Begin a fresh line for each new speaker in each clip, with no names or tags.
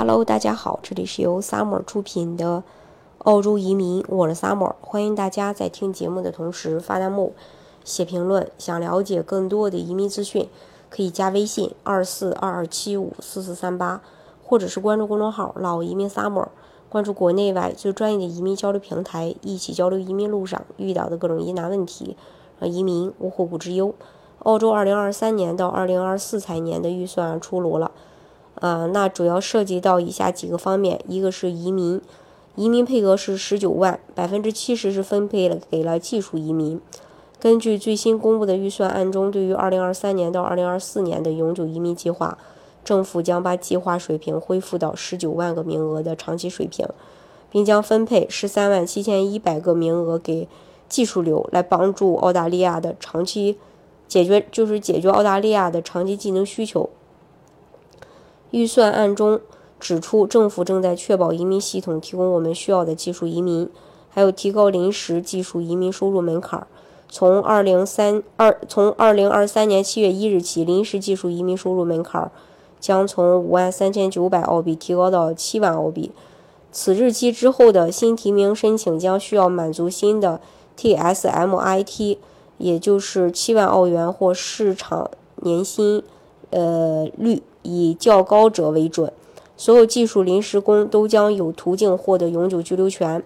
Hello，大家好，这里是由 Summer 出品的澳洲移民，我是 Summer，欢迎大家在听节目的同时发弹幕、写评论。想了解更多的移民资讯，可以加微信二四二二七五四四三八，或者是关注公众号“老移民 Summer”，关注国内外最专业的移民交流平台，一起交流移民路上遇到的各种疑难问题，让移民无后顾之忧。澳洲二零二三年到二零二四财年的预算出炉了。呃，那主要涉及到以下几个方面，一个是移民，移民配额是十九万，百分之七十是分配了给了技术移民。根据最新公布的预算案中，对于二零二三年到二零二四年的永久移民计划，政府将把计划水平恢复到十九万个名额的长期水平，并将分配十三万七千一百个名额给技术流，来帮助澳大利亚的长期解决，就是解决澳大利亚的长期技能需求。预算案中指出，政府正在确保移民系统提供我们需要的技术移民，还有提高临时技术移民收入门槛。从二零三二从二零二三年七月一日起，临时技术移民收入门槛将从五万三千九百澳币提高到七万澳币。此日期之后的新提名申请将需要满足新的 TSMIT，也就是七万澳元或市场年薪呃率。以较高者为准，所有技术临时工都将有途径获得永久居留权。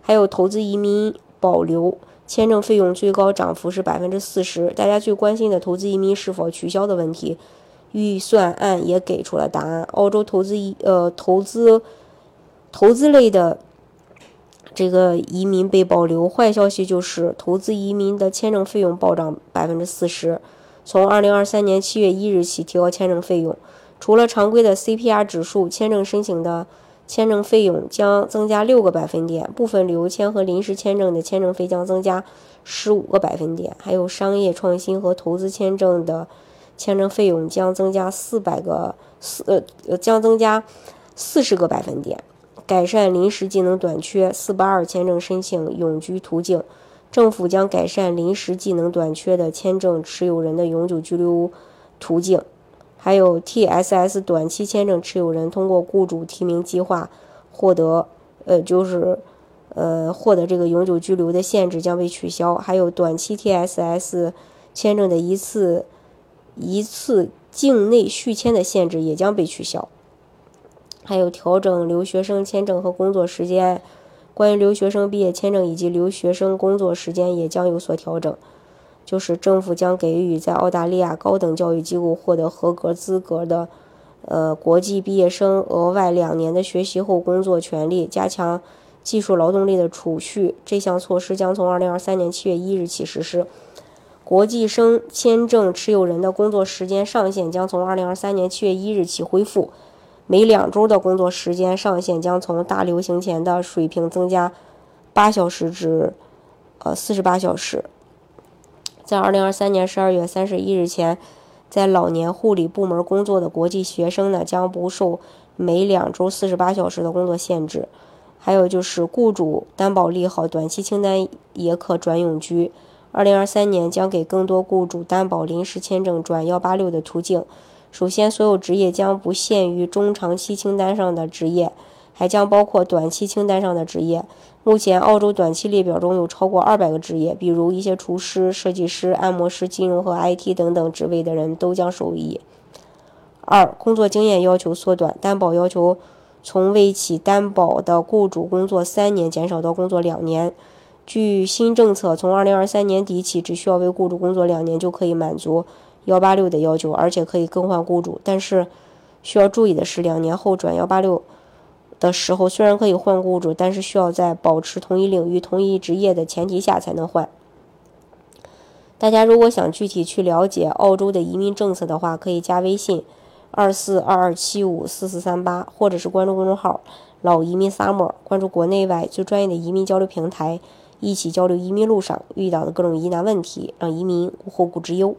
还有投资移民保留签证费用最高涨幅是百分之四十。大家最关心的投资移民是否取消的问题，预算案也给出了答案。澳洲投资移呃投资投资类的这个移民被保留。坏消息就是投资移民的签证费用暴涨百分之四十。从二零二三年七月一日起提高签证费用，除了常规的 CPR 指数，签证申请的签证费用将增加六个百分点，部分旅游签和临时签证的签证费将增加十五个百分点，还有商业创新和投资签证的签证费用将增加四百个四呃将增加四十个百分点，改善临时技能短缺四八二签证申请永居途径。政府将改善临时技能短缺的签证持有人的永久居留途径，还有 TSS 短期签证持有人通过雇主提名计划获得，呃，就是呃获得这个永久居留的限制将被取消，还有短期 TSS 签证的一次一次境内续签的限制也将被取消，还有调整留学生签证和工作时间。关于留学生毕业签证以及留学生工作时间也将有所调整，就是政府将给予在澳大利亚高等教育机构获得合格资格的，呃，国际毕业生额外两年的学习后工作权利，加强技术劳动力的储蓄。这项措施将从二零二三年七月一日起实施。国际生签证持有人的工作时间上限将从二零二三年七月一日起恢复。每两周的工作时间上限将从大流行前的水平增加八小时至呃四十八小时。在二零二三年十二月三十一日前，在老年护理部门工作的国际学生呢，将不受每两周四十八小时的工作限制。还有就是，雇主担保利好短期清单也可转永居。二零二三年将给更多雇主担保临时签证转幺八六的途径。首先，所有职业将不限于中长期清单上的职业，还将包括短期清单上的职业。目前，澳洲短期列表中有超过二百个职业，比如一些厨师、设计师、按摩师、金融和 IT 等等职位的人都将受益。二、工作经验要求缩短，担保要求从为其担保的雇主工作三年减少到工作两年。据新政策，从二零二三年底起，只需要为雇主工作两年就可以满足。幺八六的要求，而且可以更换雇主，但是需要注意的是，两年后转幺八六的时候，虽然可以换雇主，但是需要在保持同一领域、同一职业的前提下才能换。大家如果想具体去了解澳洲的移民政策的话，可以加微信二四二二七五四四三八，或者是关注公众号“老移民 summer”，关注国内外最专业的移民交流平台，一起交流移民路上遇到的各种疑难问题，让移民无后顾之忧。